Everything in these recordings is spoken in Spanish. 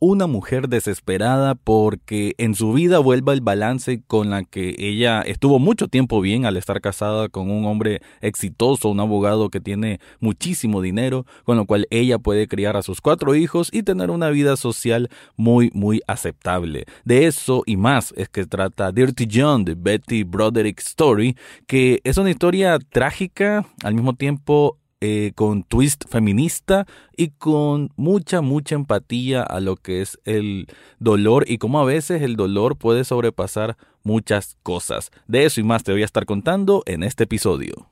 una mujer desesperada porque en su vida vuelva el balance con la que ella estuvo mucho tiempo bien al estar casada con un hombre exitoso, un abogado que tiene muchísimo dinero, con lo cual ella puede criar a sus cuatro hijos y tener una vida social muy, muy aceptable. De eso y más es que trata Dirty John de Betty Broderick Story, que es una historia trágica, al mismo tiempo eh, con twist feminista y con mucha, mucha empatía a lo que es el dolor y cómo a veces el dolor puede sobrepasar muchas cosas. De eso y más te voy a estar contando en este episodio.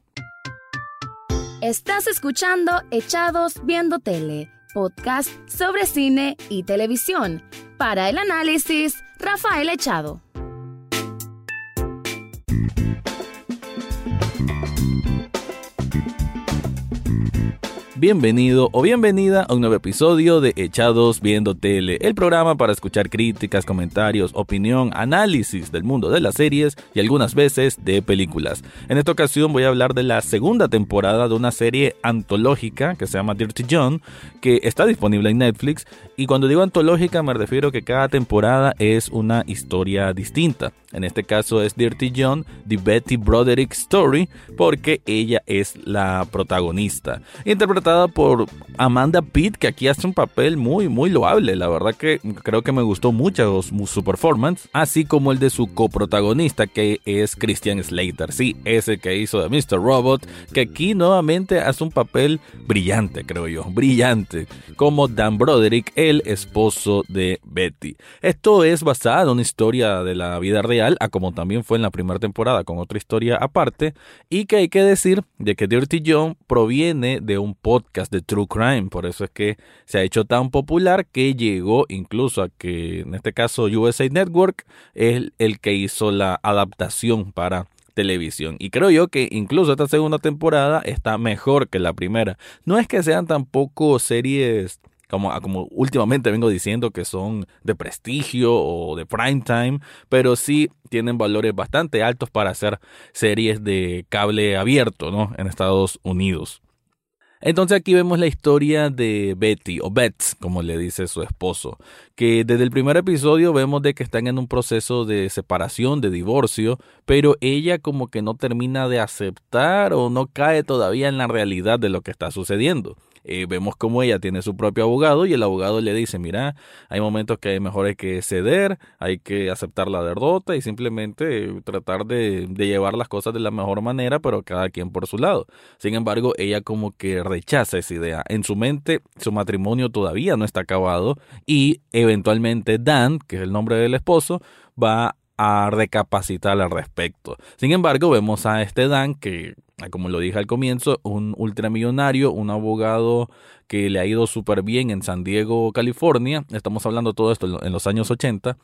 Estás escuchando Echados Viendo Tele, podcast sobre cine y televisión. Para el análisis, Rafael Echado. Bienvenido o bienvenida a un nuevo episodio de Echados Viendo Tele, el programa para escuchar críticas, comentarios, opinión, análisis del mundo de las series y algunas veces de películas. En esta ocasión voy a hablar de la segunda temporada de una serie antológica que se llama Dirty John, que está disponible en Netflix y cuando digo antológica me refiero que cada temporada es una historia distinta. En este caso es Dirty John, The Betty Broderick Story, porque ella es la protagonista. Por Amanda Pitt, que aquí hace un papel muy, muy loable. La verdad que creo que me gustó mucho su performance, así como el de su coprotagonista, que es Christian Slater. Sí, ese que hizo de Mr. Robot, que aquí nuevamente hace un papel brillante, creo yo, brillante, como Dan Broderick, el esposo de Betty. Esto es basado en una historia de la vida real a como también fue en la primera temporada con otra historia aparte, y que hay que decir de que Dirty John proviene de un podcast de True Crime, por eso es que se ha hecho tan popular que llegó incluso a que en este caso USA Network es el que hizo la adaptación para televisión. Y creo yo que incluso esta segunda temporada está mejor que la primera. No es que sean tampoco series como, como últimamente vengo diciendo que son de prestigio o de prime time, pero sí tienen valores bastante altos para hacer series de cable abierto, ¿no? En Estados Unidos. Entonces aquí vemos la historia de Betty o Bets, como le dice su esposo, que desde el primer episodio vemos de que están en un proceso de separación, de divorcio, pero ella como que no termina de aceptar o no cae todavía en la realidad de lo que está sucediendo. Eh, vemos como ella tiene su propio abogado y el abogado le dice, mira, hay momentos que mejor hay que ceder, hay que aceptar la derrota y simplemente tratar de, de llevar las cosas de la mejor manera, pero cada quien por su lado. Sin embargo, ella como que rechaza esa idea. En su mente, su matrimonio todavía no está acabado y eventualmente Dan, que es el nombre del esposo, va a recapacitar al respecto. Sin embargo, vemos a este Dan que, como lo dije al comienzo, un ultramillonario, un abogado que le ha ido súper bien en San Diego, California. Estamos hablando todo esto en los años 80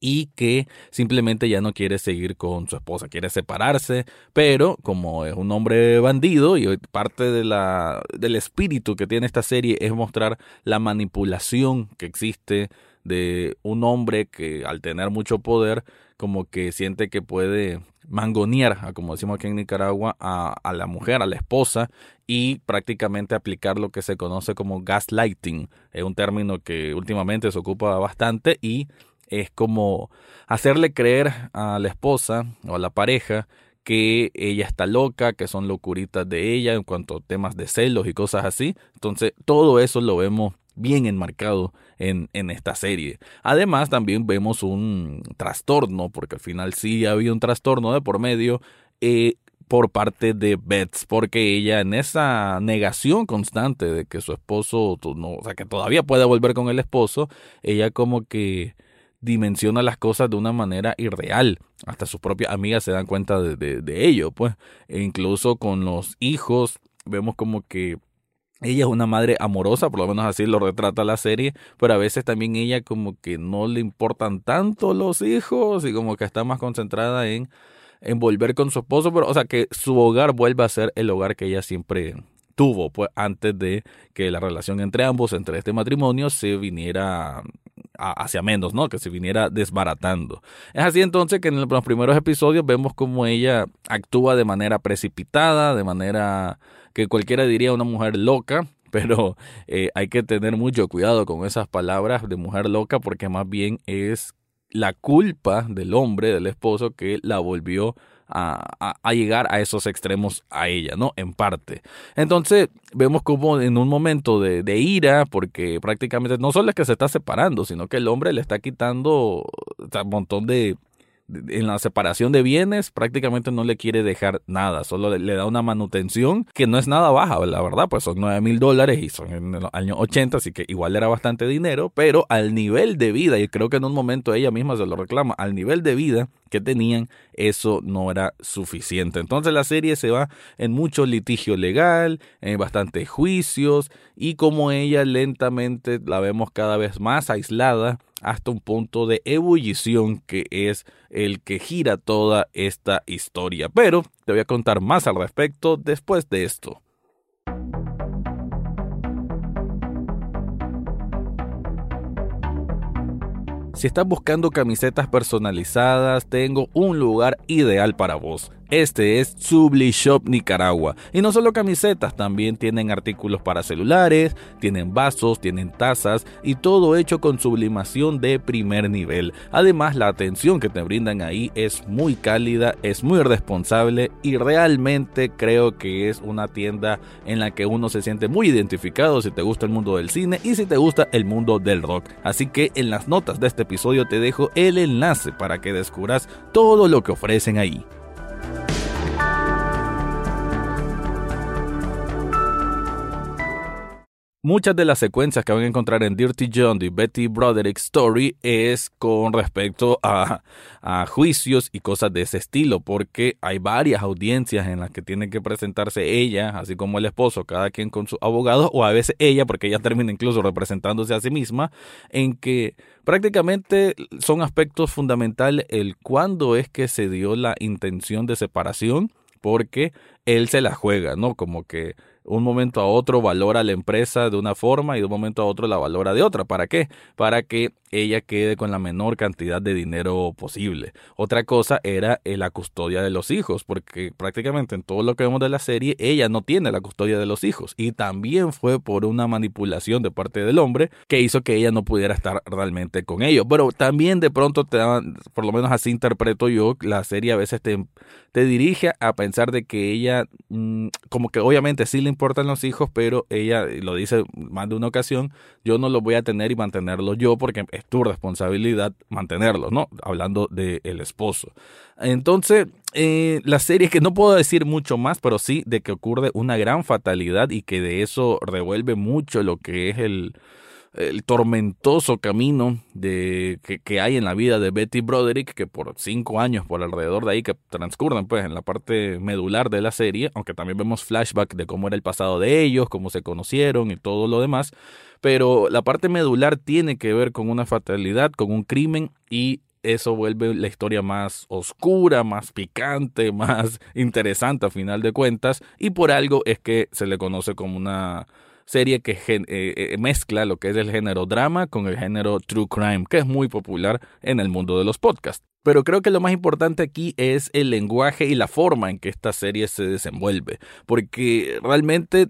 y que simplemente ya no quiere seguir con su esposa, quiere separarse, pero como es un hombre bandido y parte de la, del espíritu que tiene esta serie es mostrar la manipulación que existe de un hombre que al tener mucho poder como que siente que puede mangonear, como decimos aquí en Nicaragua, a, a, la mujer, a la esposa, y prácticamente aplicar lo que se conoce como gaslighting. Es un término que últimamente se ocupa bastante y es como hacerle creer a la esposa o a la pareja que ella está loca, que son locuritas de ella en cuanto a temas de celos y cosas así. Entonces, todo eso lo vemos bien enmarcado en, en, esta serie. Además, también vemos un trastorno, porque al final sí había un trastorno de por medio eh, por parte de Beth, porque ella en esa negación constante de que su esposo, no, o sea, que todavía puede volver con el esposo, ella como que dimensiona las cosas de una manera irreal. Hasta sus propias amigas se dan cuenta de, de, de ello, pues. E incluso con los hijos, vemos como que ella es una madre amorosa, por lo menos así lo retrata la serie, pero a veces también ella como que no le importan tanto los hijos y como que está más concentrada en, volver con su esposo, pero o sea que su hogar vuelva a ser el hogar que ella siempre tuvo, pues antes de que la relación entre ambos, entre este matrimonio, se viniera hacia menos, ¿no? Que se viniera desbaratando. Es así entonces que en los primeros episodios vemos como ella actúa de manera precipitada, de manera que cualquiera diría una mujer loca, pero eh, hay que tener mucho cuidado con esas palabras de mujer loca porque más bien es la culpa del hombre, del esposo, que la volvió a, llegar a esos extremos a ella, ¿no? En parte. Entonces, vemos como en un momento de, de, ira, porque prácticamente no solo es que se está separando, sino que el hombre le está quitando un montón de, en la separación de bienes prácticamente no le quiere dejar nada, solo le, da una manutención que no es nada baja, la verdad, pues son 9 mil dólares y son en los años 80, así que igual era bastante dinero, pero al nivel de vida, y creo que en un momento ella misma se lo reclama, al nivel de vida que tenían, eso no era suficiente. Entonces la serie se va en mucho litigio legal, en bastantes juicios, y como ella lentamente la vemos cada vez más aislada hasta un punto de ebullición que es el que gira toda esta historia. Pero te voy a contar más al respecto después de esto. Si estás buscando camisetas personalizadas, tengo un lugar ideal para vos. Este es Subli Shop Nicaragua. Y no solo camisetas, también tienen artículos para celulares, tienen vasos, tienen tazas y todo hecho con sublimación de primer nivel. Además, la atención que te brindan ahí es muy cálida, es muy responsable y realmente creo que es una tienda en la que uno se siente muy identificado si te gusta el mundo del cine y si te gusta el mundo del rock. Así que en las notas de este episodio te dejo el enlace para que descubras todo lo que ofrecen ahí. Muchas de las secuencias que van a encontrar en Dirty John y Betty Broderick Story es con respecto a, a, juicios y cosas de ese estilo, porque hay varias audiencias en las que tiene que presentarse ella, así como el esposo, cada quien con su abogado, o a veces ella, porque ella termina incluso representándose a sí misma, en que prácticamente son aspectos fundamentales el cuándo es que se dio la intención de separación, porque él se la juega, ¿no? Como que un momento a otro valora la empresa de una forma y de un momento a otro la valora de otra. ¿Para qué? Para que ella quede con la menor cantidad de dinero posible. Otra cosa era eh, la custodia de los hijos, porque prácticamente en todo lo que vemos de la serie, ella no tiene la custodia de los hijos. Y también fue por una manipulación de parte del hombre que hizo que ella no pudiera estar realmente con ellos. Pero también de pronto te daban, por lo menos así interpreto yo, la serie a veces te, te dirige a pensar de que ella, mm, como que obviamente sí le importan los hijos, pero ella lo dice más de una ocasión, yo no los voy a tener y mantenerlos yo porque es tu responsabilidad mantenerlos, ¿no? Hablando del el esposo. Entonces, eh, la serie que no puedo decir mucho más, pero sí de que ocurre una gran fatalidad y que de eso revuelve mucho lo que es el, el tormentoso camino de, que, hay en la vida de Betty Broderick, que por cinco años, por alrededor de ahí, que transcurren pues en la parte medular de la serie, aunque también vemos flashback de cómo era el pasado de ellos, cómo se conocieron y todo lo demás, pero la parte medular tiene que ver con una fatalidad, con un crimen y eso vuelve la historia más oscura, más picante, más interesante a final de cuentas, y por algo es que se le conoce como una serie que eh, eh, mezcla lo que es el género drama con el género true crime, que es muy popular en el mundo de los podcasts. Pero creo que lo más importante aquí es el lenguaje y la forma en que esta serie se desenvuelve, porque realmente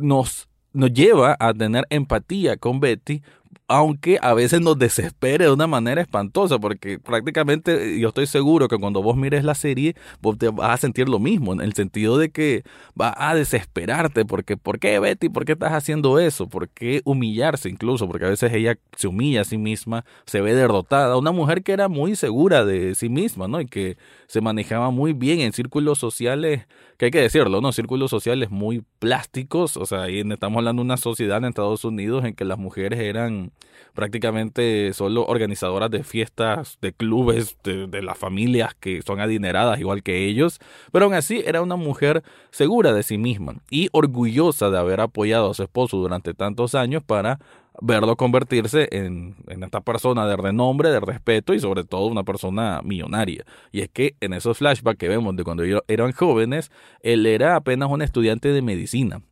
nos nos lleva a tener empatía con Betty aunque a veces nos desespere de una manera espantosa, porque prácticamente yo estoy seguro que cuando vos mires la serie, vos te vas a sentir lo mismo, en el sentido de que va a desesperarte, porque ¿por qué Betty? ¿Por qué estás haciendo eso? ¿Por qué humillarse incluso? Porque a veces ella se humilla a sí misma, se ve derrotada, una mujer que era muy segura de sí misma, ¿no? Y que se manejaba muy bien en círculos sociales, que hay que decirlo, ¿no? Círculos sociales muy plásticos, o sea, ahí estamos hablando de una sociedad en Estados Unidos en que las mujeres eran prácticamente solo organizadoras de fiestas, de clubes, de, las familias que son adineradas igual que ellos, pero aún así era una mujer segura de sí misma y orgullosa de haber apoyado a su esposo durante tantos años para verlo convertirse en, en, esta persona de renombre, de respeto y sobre todo una persona millonaria. Y es que en esos flashbacks que vemos de cuando ellos eran jóvenes, él era apenas un estudiante de medicina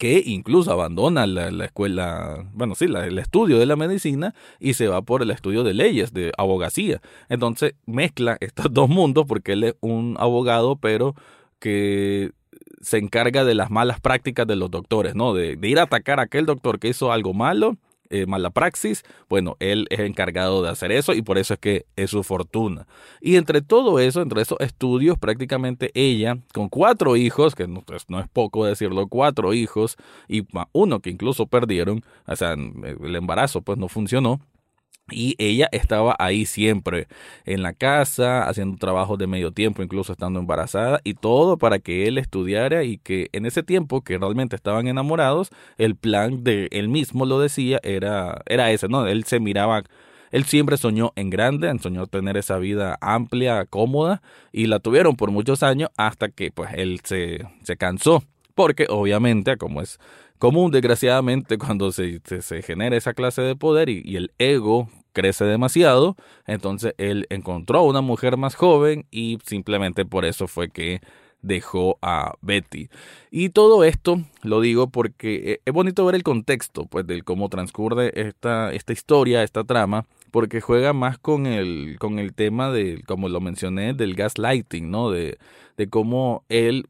que incluso abandona la, escuela, bueno, sí, el estudio de la medicina y se va por el estudio de leyes, de abogacía. Entonces mezcla estos dos mundos porque él es un abogado, pero que se encarga de las malas prácticas de los doctores, ¿no? De, de ir a atacar a aquel doctor que hizo algo malo eh, mala praxis, bueno, él es encargado de hacer eso y por eso es que es su fortuna. Y entre todo eso, entre esos estudios, prácticamente ella, con cuatro hijos, que no, pues, no es poco decirlo, cuatro hijos y uno que incluso perdieron, o sea, el embarazo pues no funcionó, y ella estaba ahí siempre, en la casa, haciendo trabajo de medio tiempo, incluso estando embarazada, y todo para que él estudiara y que en ese tiempo que realmente estaban enamorados, el plan de él mismo lo decía, era, era ese, ¿no? Él se miraba, él siempre soñó en grande, soñó tener esa vida amplia, cómoda, y la tuvieron por muchos años hasta que pues él se, se cansó, porque obviamente, como es común, desgraciadamente, cuando se, se, genera esa clase de poder y, el ego crece demasiado, entonces él encontró a una mujer más joven y simplemente por eso fue que dejó a Betty. Y todo esto lo digo porque eh, es bonito ver el contexto, pues, de cómo transcurre esta, esta historia, esta trama, porque juega más con el, con el tema de, como lo mencioné, del gaslighting, ¿no? De, de cómo él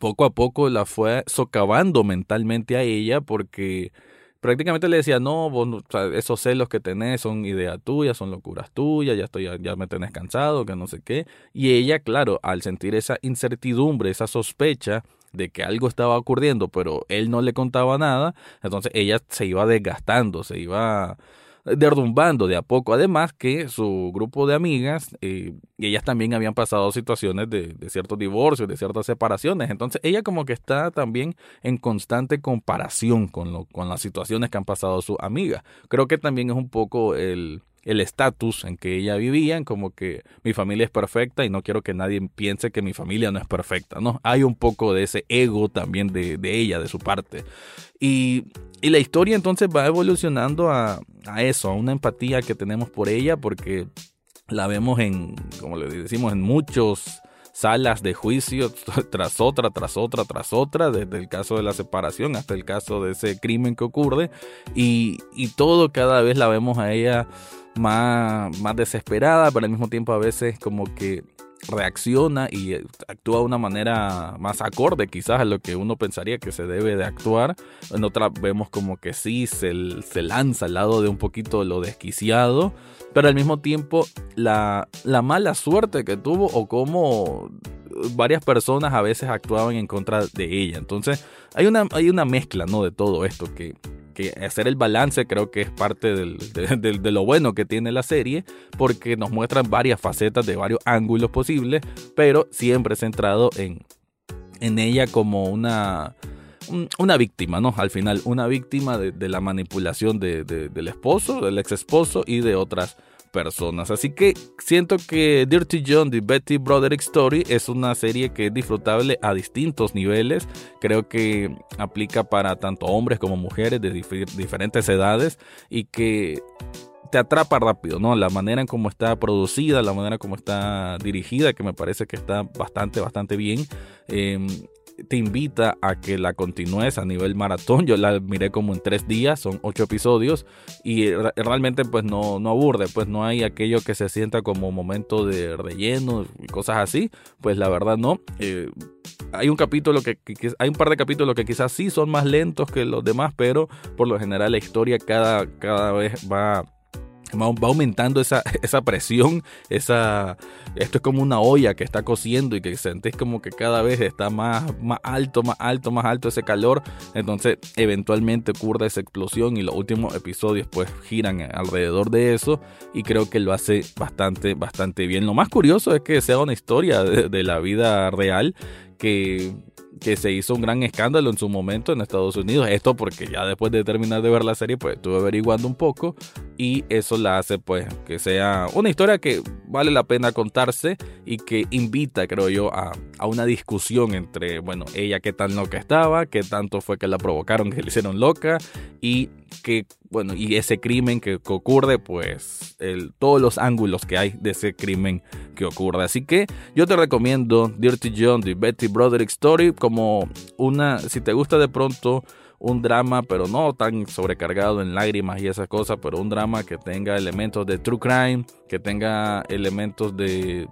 poco a poco la fue socavando mentalmente a ella porque prácticamente le decía, no, vos, esos celos que tenés son ideas tuyas, son locuras tuyas, ya estoy, ya me tenés cansado, que no sé qué. Y ella, claro, al sentir esa incertidumbre, esa sospecha de que algo estaba ocurriendo, pero él no le contaba nada, entonces ella se iba desgastando, se iba derrumbando de a poco. Además que su grupo de amigas, eh, ellas también habían pasado situaciones de, de, ciertos divorcios, de ciertas separaciones. Entonces ella como que está también en constante comparación con, lo, con las situaciones que han pasado sus amigas. Creo que también es un poco el el estatus en que ella vivía, como que mi familia es perfecta y no quiero que nadie piense que mi familia no es perfecta, ¿no? Hay un poco de ese ego también de, de ella, de su parte. Y, y, la historia entonces va evolucionando a, a eso, a una empatía que tenemos por ella, porque la vemos en, como le decimos, en muchos salas de juicio tras otra, tras otra, tras otra, desde el caso de la separación hasta el caso de ese crimen que ocurre y, y todo cada vez la vemos a ella más, más desesperada, pero al mismo tiempo a veces como que reacciona y actúa de una manera más acorde quizás a lo que uno pensaría que se debe de actuar. En otra vemos como que sí, se, se lanza al lado de un poquito lo desquiciado, pero al mismo tiempo la, la mala suerte que tuvo o cómo varias personas a veces actuaban en contra de ella. Entonces hay una, hay una mezcla ¿no? de todo esto que que hacer el balance creo que es parte de, lo bueno que tiene la serie, porque nos muestran varias facetas de varios ángulos posibles, pero siempre centrado en, ella como una, víctima, ¿no? Al final, una víctima de, la manipulación de, del esposo, del ex esposo y de otras personas. Así que siento que Dirty John de Betty Broderick Story es una serie que es disfrutable a distintos niveles. Creo que aplica para tanto hombres como mujeres de diferentes edades y que te atrapa rápido, ¿no? La manera en cómo está producida, la manera en cómo está dirigida, que me parece que está bastante, bastante bien. Eh, te invita a que la continúes a nivel maratón. Yo la miré como en tres días, son ocho episodios y realmente pues no, no aburre, pues no hay aquello que se sienta como momento de relleno y cosas así, pues la verdad no. Eh, hay un capítulo que, que, hay un par de capítulos que quizás sí son más lentos que los demás, pero por lo general la historia cada, cada vez va va aumentando esa, esa presión, esa, esto es como una olla que está cociendo y que sentís como que cada vez está más, más alto, más alto, más alto ese calor, entonces eventualmente ocurre esa explosión y los últimos episodios pues giran alrededor de eso y creo que lo hace bastante, bastante bien. Lo más curioso es que sea una historia de, de la vida real que que se hizo un gran escándalo en su momento en Estados Unidos. Esto porque ya después de terminar de ver la serie, pues estuve averiguando un poco y eso la hace pues que sea una historia que vale la pena contarse y que invita, creo yo, a, a una discusión entre, bueno, ella qué tan loca estaba, qué tanto fue que la provocaron, que le hicieron loca y que, bueno, y ese crimen que, ocurre, pues el, todos los ángulos que hay de ese crimen que ocurre. Así que yo te recomiendo Dirty John de Betty Broderick Story como una, si te gusta de pronto un drama, pero no tan sobrecargado en lágrimas y esas cosas, pero un drama que tenga elementos de true crime, que tenga elementos de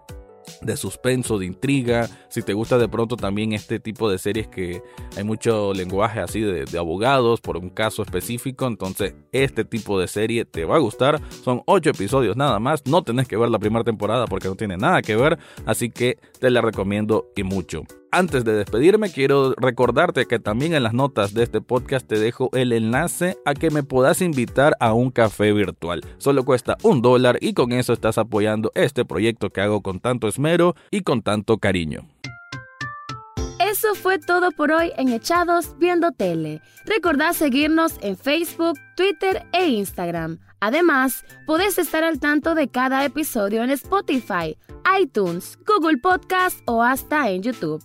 de suspenso, de intriga. Si te gusta de pronto también este tipo de series que hay mucho lenguaje así de, abogados por un caso específico, entonces este tipo de serie te va a gustar. Son ocho episodios nada más, no tenés que ver la primera temporada porque no tiene nada que ver, así que te la recomiendo y mucho. Antes de despedirme, quiero recordarte que también en las notas de este podcast te dejo el enlace a que me puedas invitar a un café virtual. Solo cuesta un dólar y con eso estás apoyando este proyecto que hago con tanto esmero y con tanto cariño. Eso fue todo por hoy en Echados Viendo Tele. Recordá seguirnos en Facebook, Twitter e Instagram. Además, podés estar al tanto de cada episodio en Spotify, iTunes, Google Podcast o hasta en YouTube.